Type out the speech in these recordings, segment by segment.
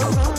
around.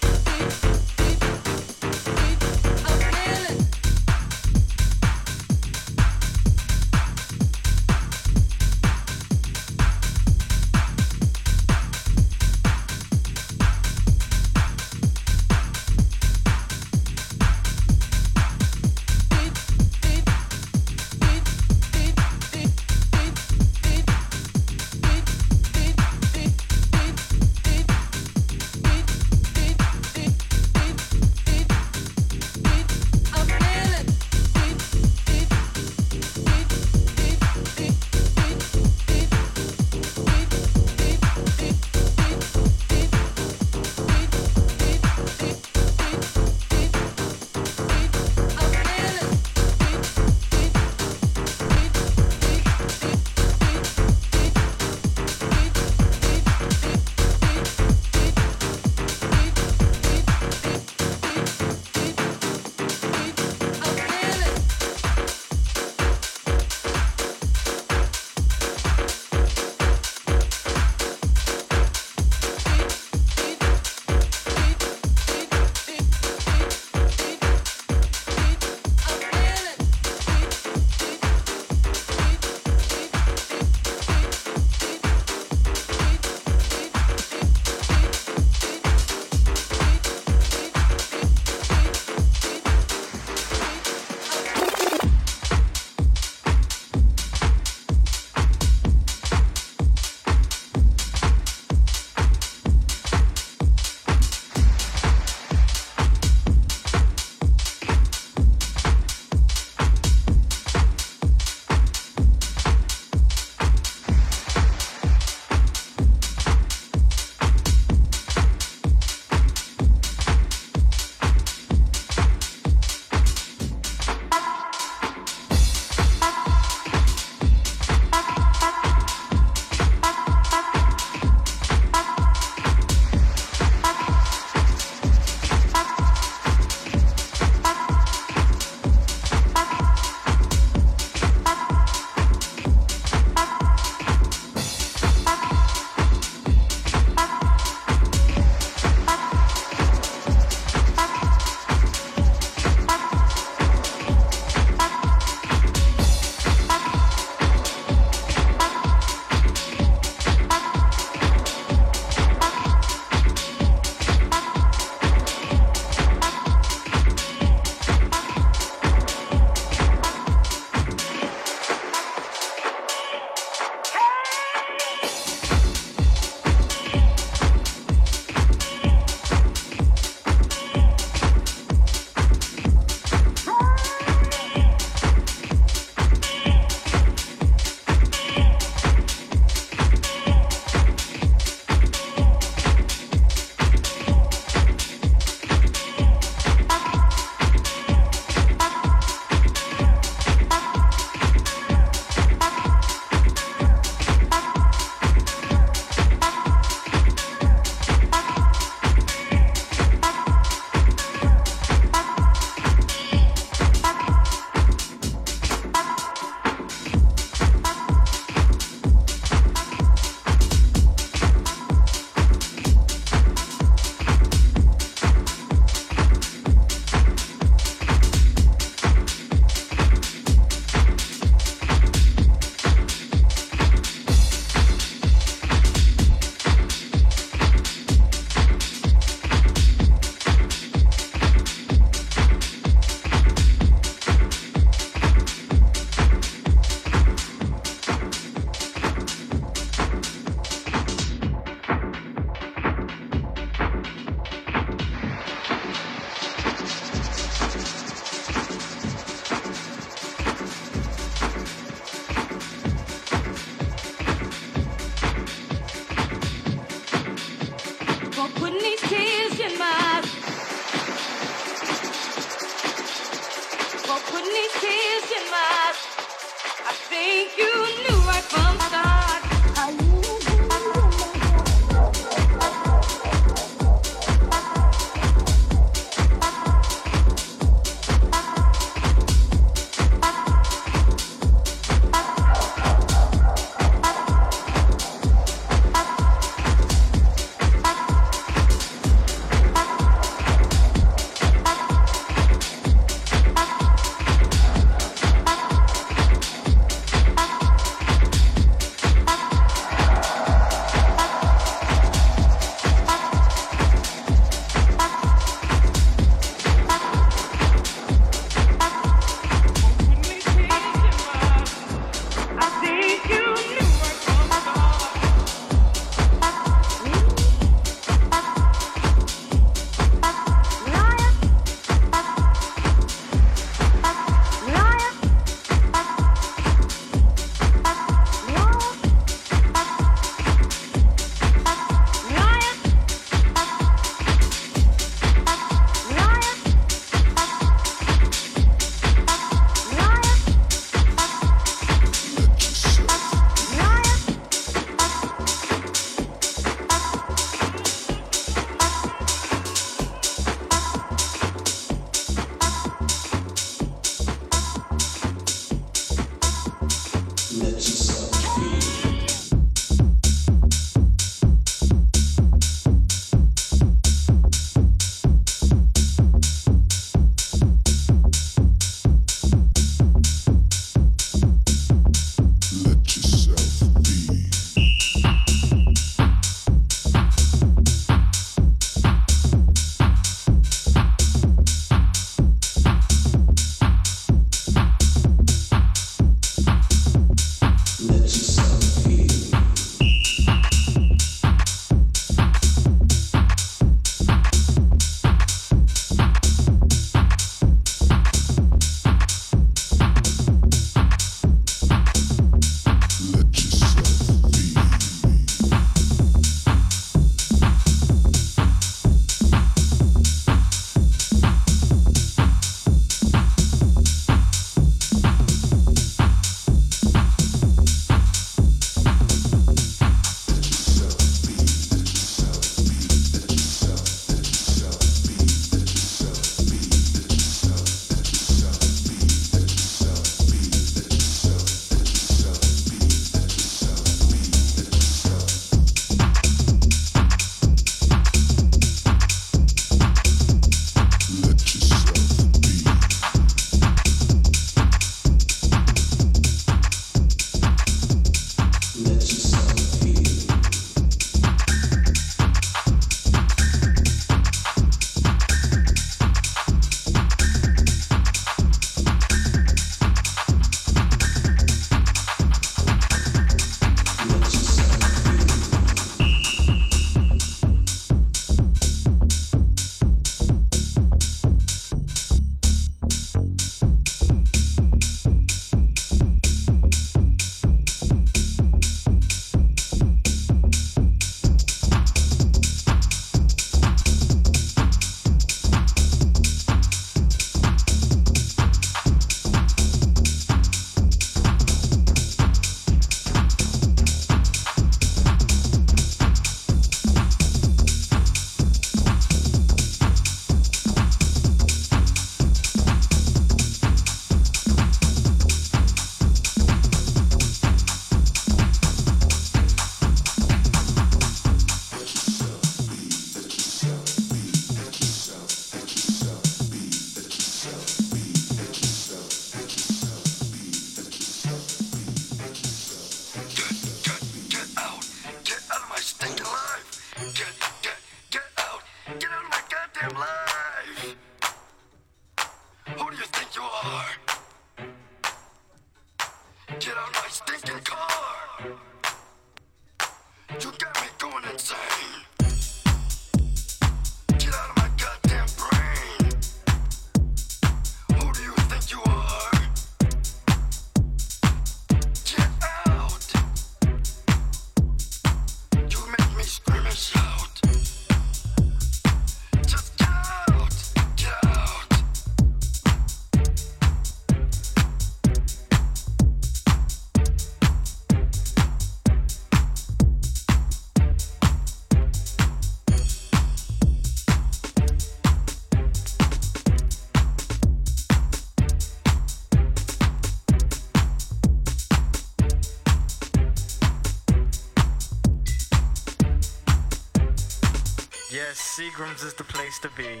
Pilgrims is the place to be.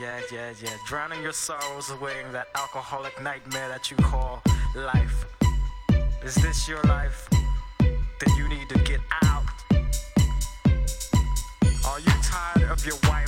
Yeah, yeah, yeah. Drowning your sorrows away in that alcoholic nightmare that you call life. Is this your life? Then you need to get out. Are you tired of your wife?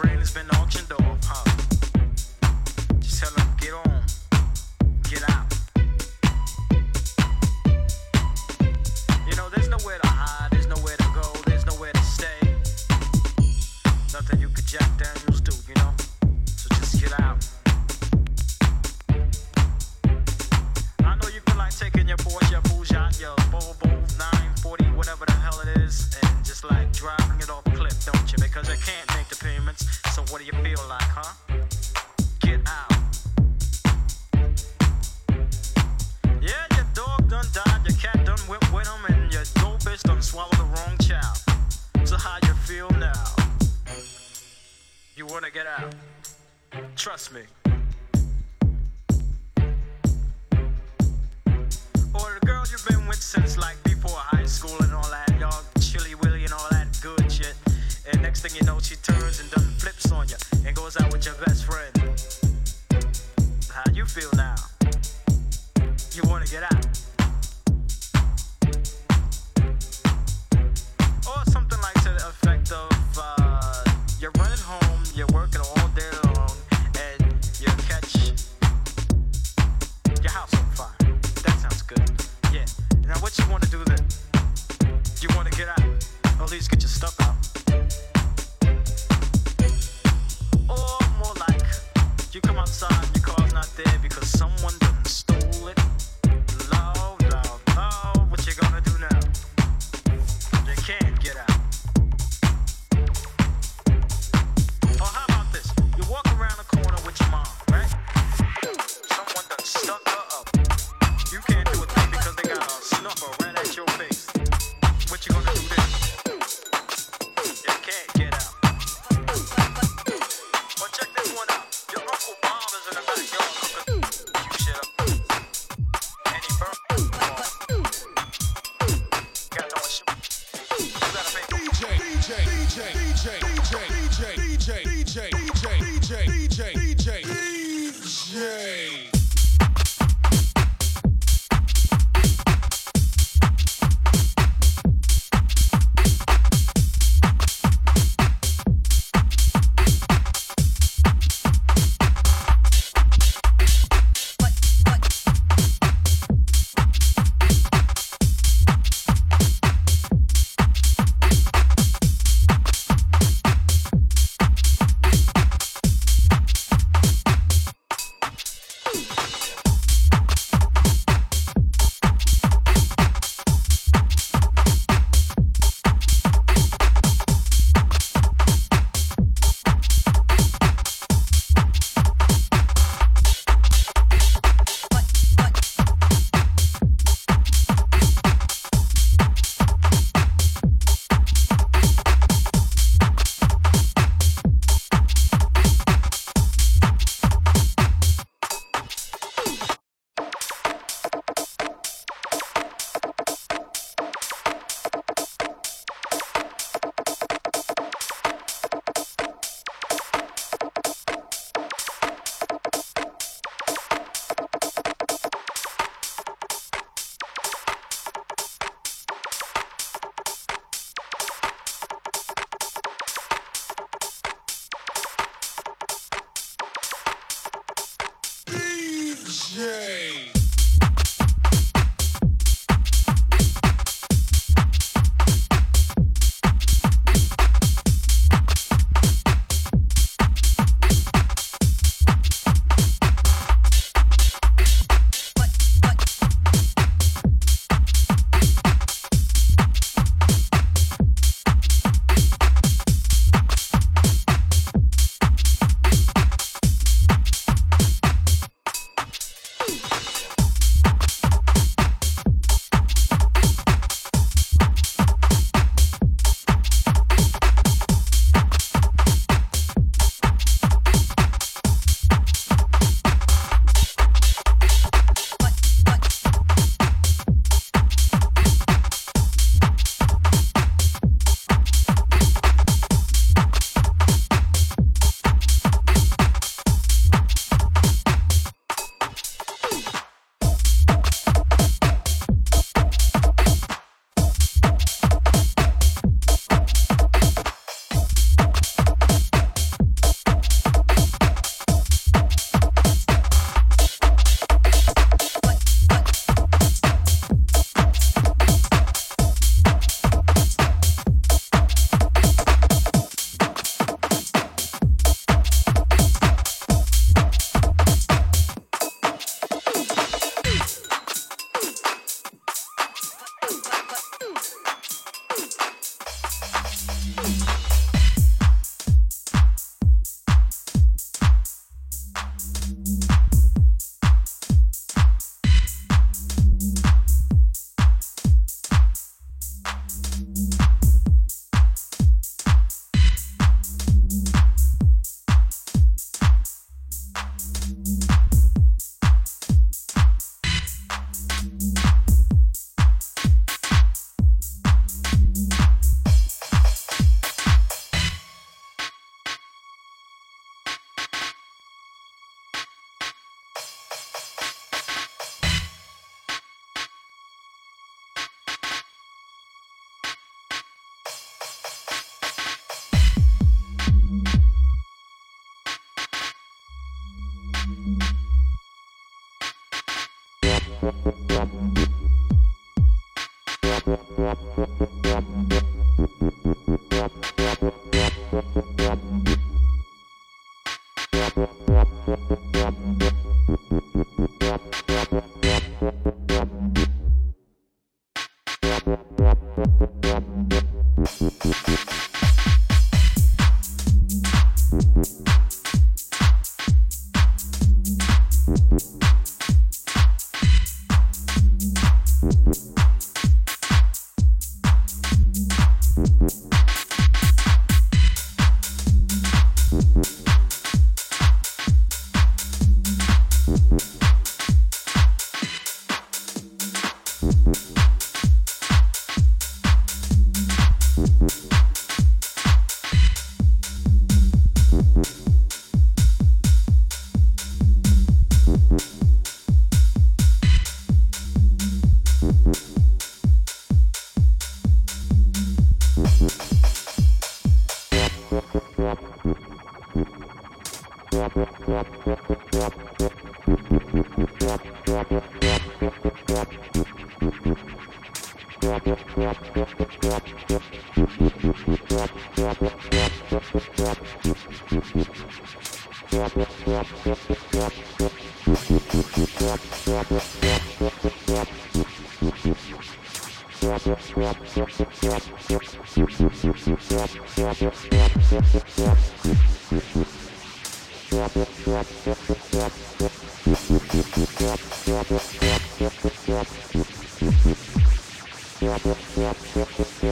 brain has been auctioned off.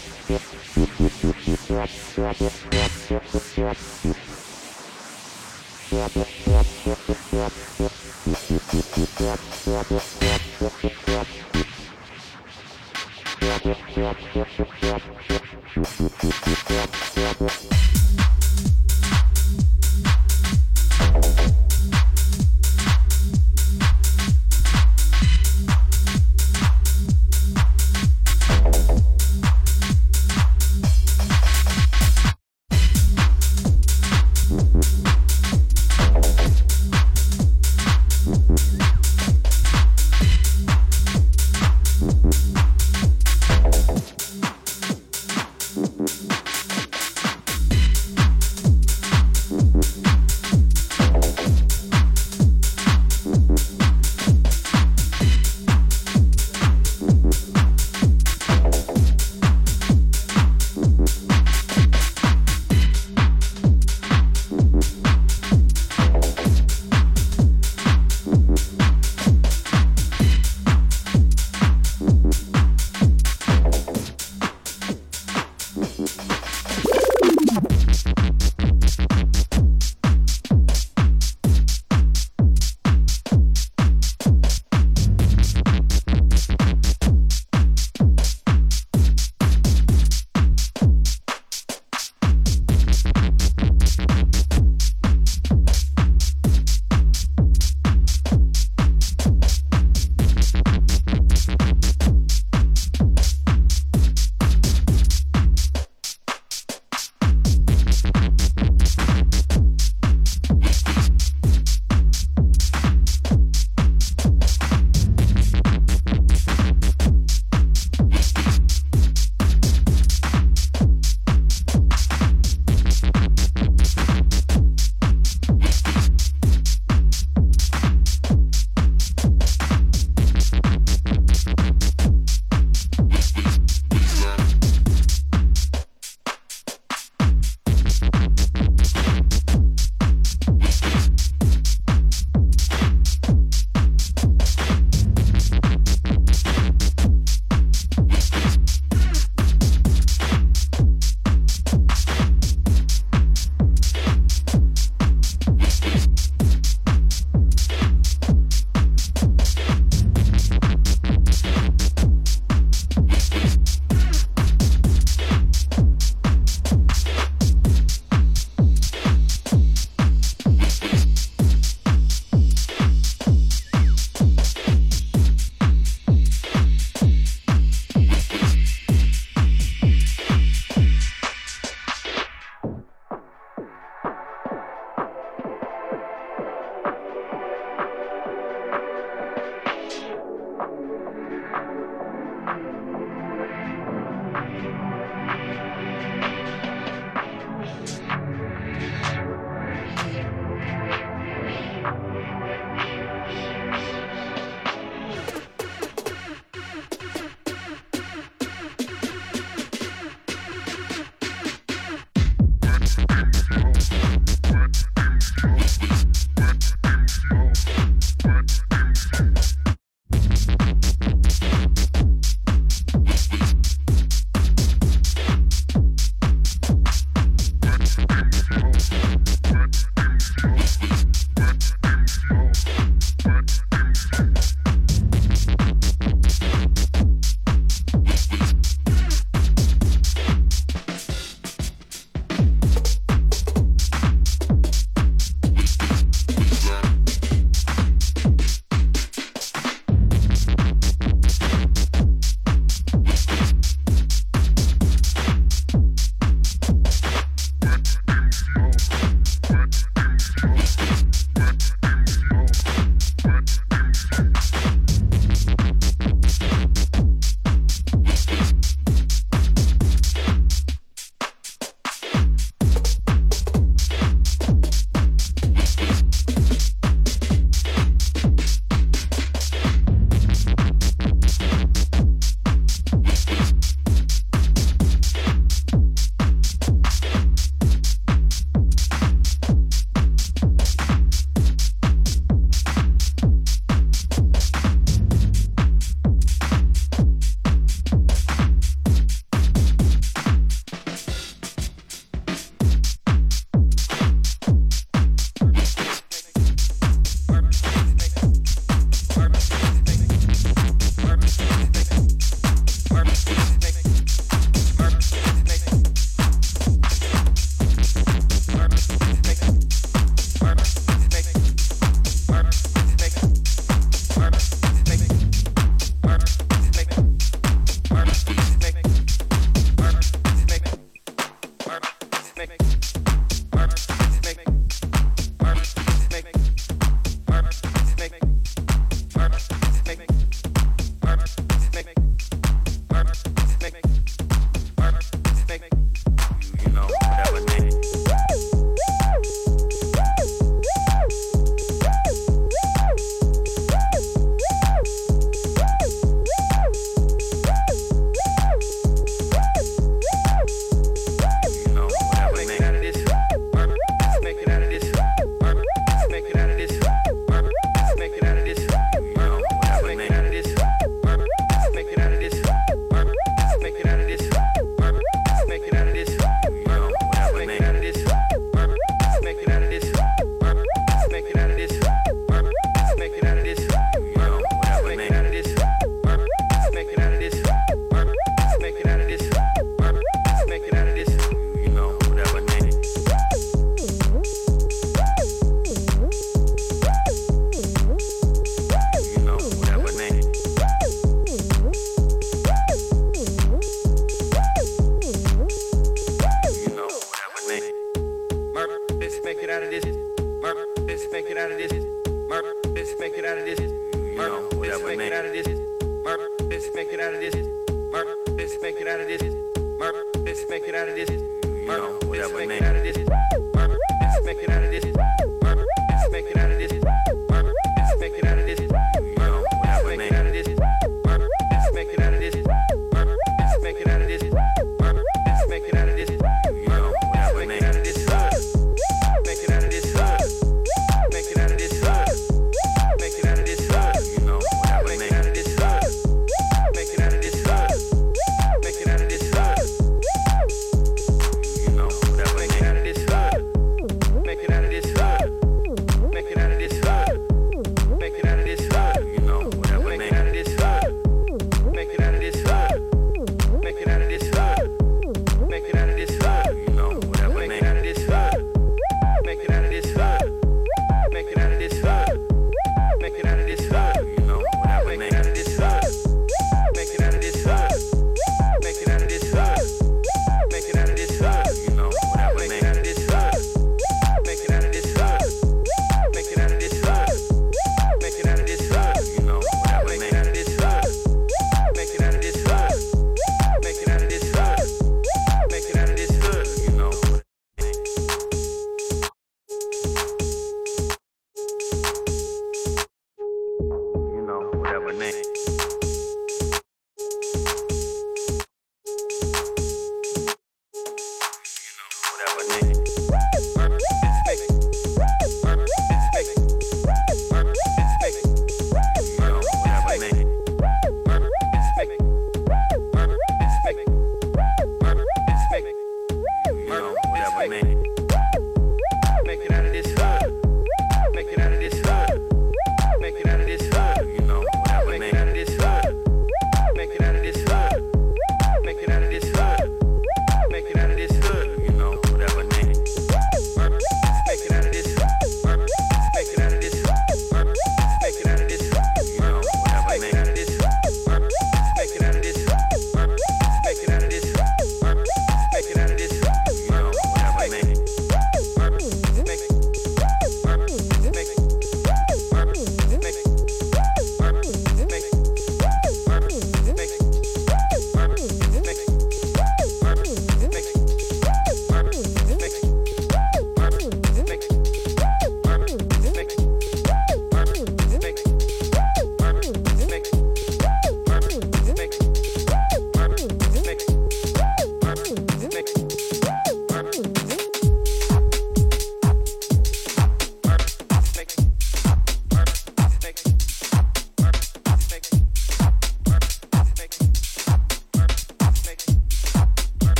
Thank you.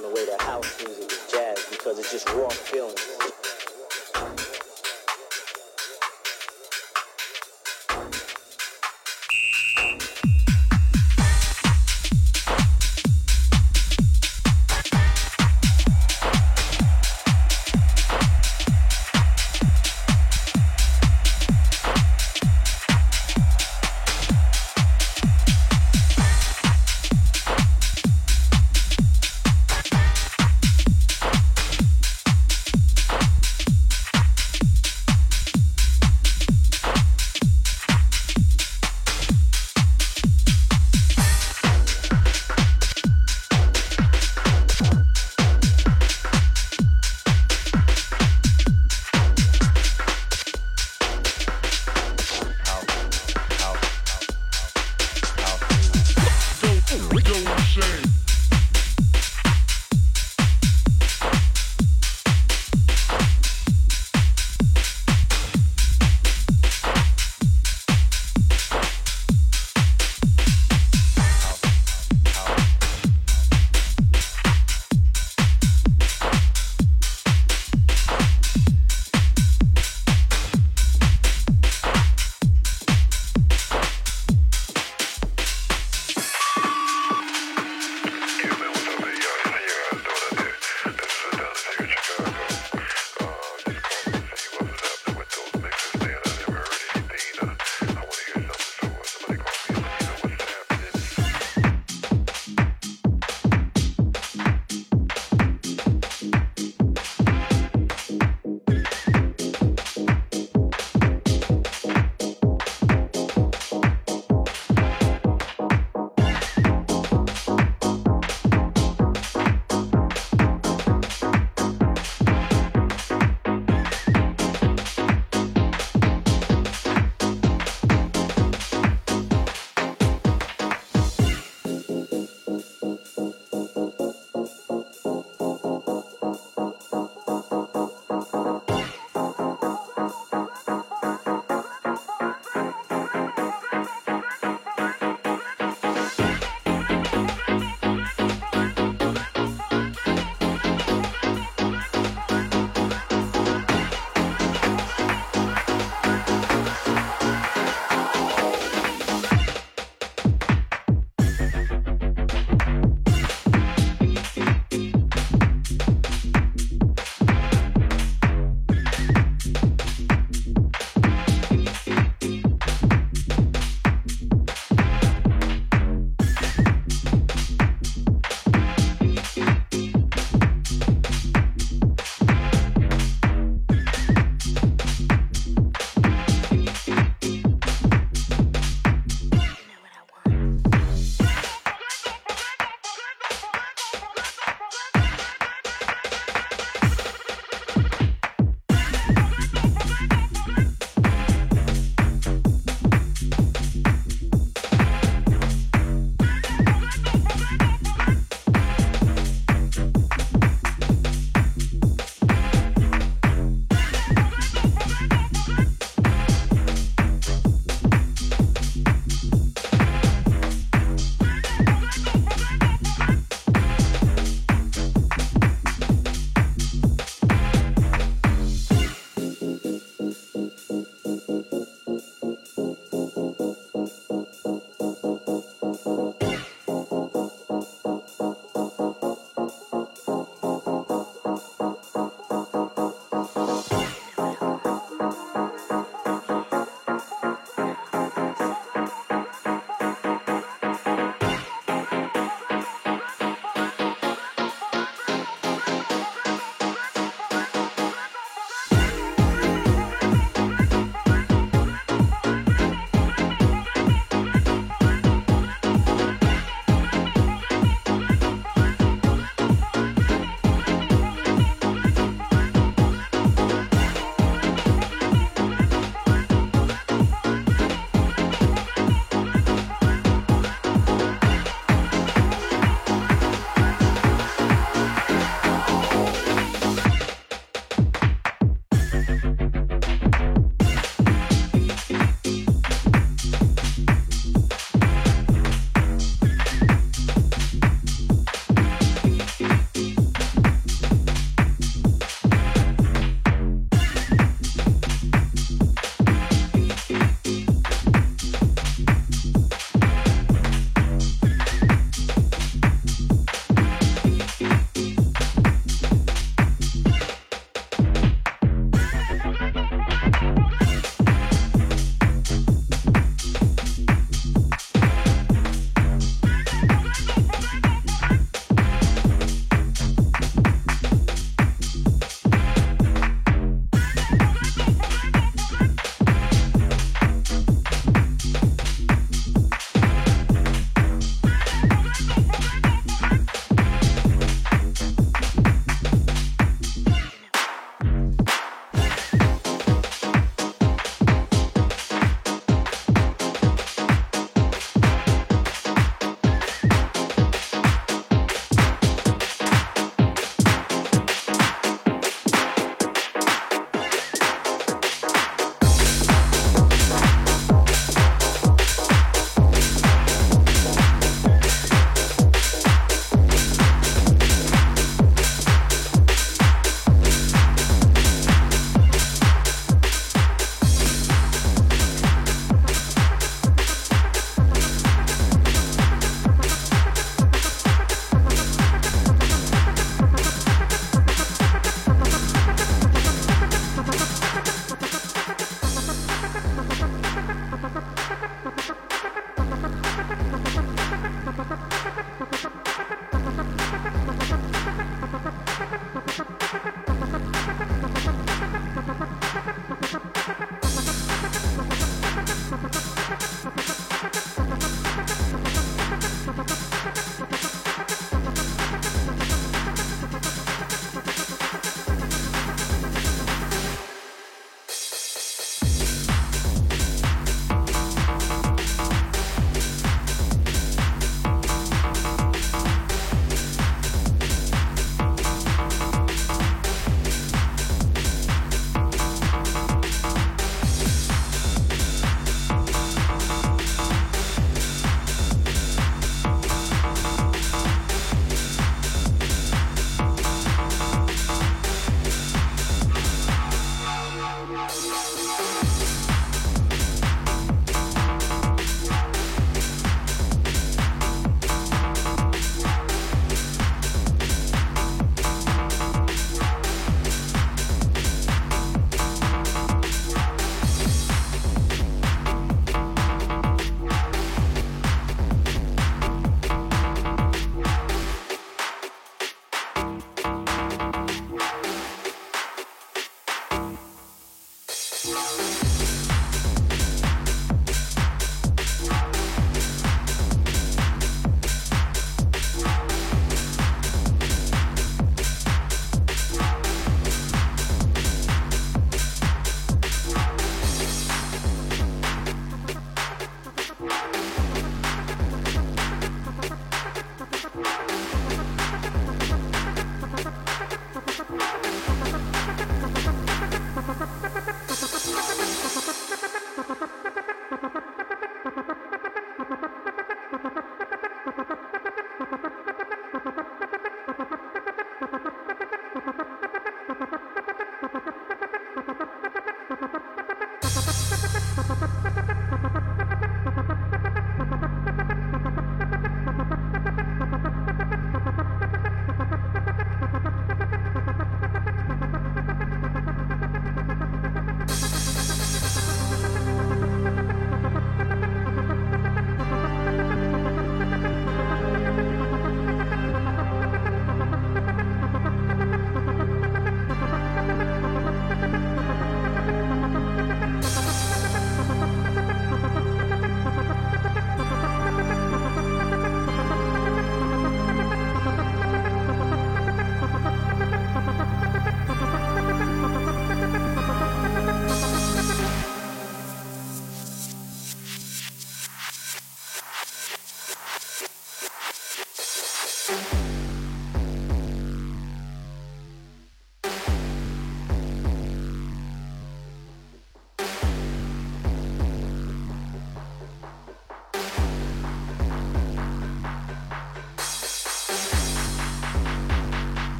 The way that house music is jazz because it's just raw feelings.